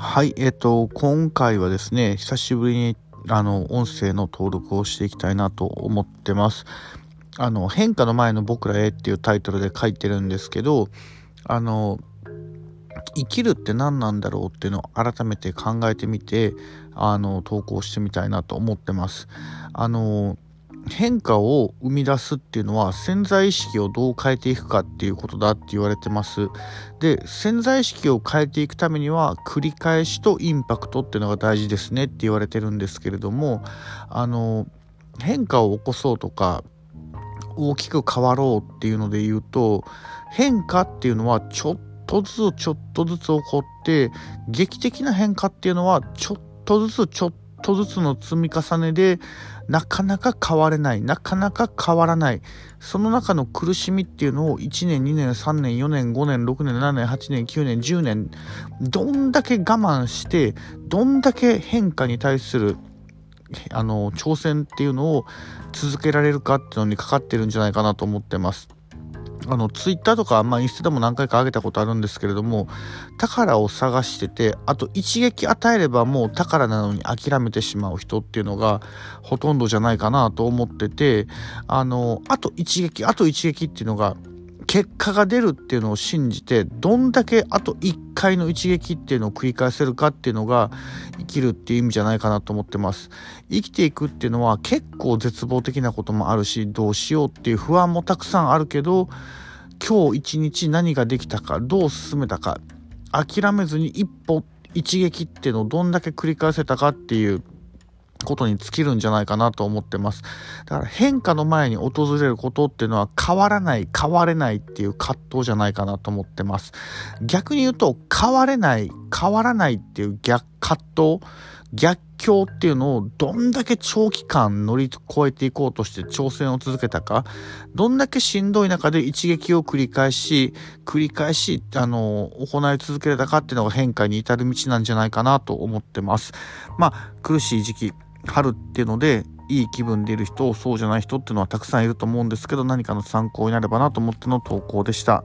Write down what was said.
はい、えっ、と、今回はですね、久しぶりにあの音声の登録をしていきたいなと思ってます。あの変化の前の僕らへっていうタイトルで書いてるんですけど、あの生きるって何なんだろうっていうのを改めて考えてみてあの投稿してみたいなと思ってます。あの変化を生み出すっていうのは潜在意識をどう変えていくかっていうことだって言われてます。で潜在意識を変えていくためには繰り返しとインパクトっていうのが大事ですねって言われてるんですけれどもあの変化を起こそうとか大きく変わろうっていうので言うと変化っていうのはちょっとずつちょっとずつ起こって劇的な変化っていうのはちょっとずつちょっとずつの積み重ねでなかなか変われないなかなか変わらないその中の苦しみっていうのを1年2年3年4年5年6年7年8年9年10年どんだけ我慢してどんだけ変化に対するあの挑戦っていうのを続けられるかっていうのにかかってるんじゃないかなと思ってます。あの、ツイッターとか、まあ、インスタでも何回か上げたことあるんですけれども、宝を探してて、あと一撃与えればもう宝なのに諦めてしまう人っていうのがほとんどじゃないかなと思ってて、あの、あと一撃、あと一撃っていうのが結果が出るっていうのを信じてどんだけあと1回の一撃っていうのを繰り返せるかっていうのが生きるっていう意味じゃないかなと思ってます。生きていくっていうのは結構絶望的なこともあるしどうしようっていう不安もたくさんあるけど今日一日何ができたかどう進めたか諦めずに一歩一撃っていうのをどんだけ繰り返せたかっていうことに尽きるんじゃないかなと思ってます。だから変化の前に訪れることっていうのは変わらない、変われないっていう葛藤じゃないかなと思ってます。逆に言うと変われない、変わらないっていう逆葛藤、逆境っていうのをどんだけ長期間乗り越えていこうとして挑戦を続けたか、どんだけしんどい中で一撃を繰り返し、繰り返し、あの、行い続けれたかっていうのが変化に至る道なんじゃないかなと思ってます。まあ、苦しい時期、春っていうのでいい気分でいる人そうじゃない人っていうのはたくさんいると思うんですけど何かの参考になればなと思っての投稿でした。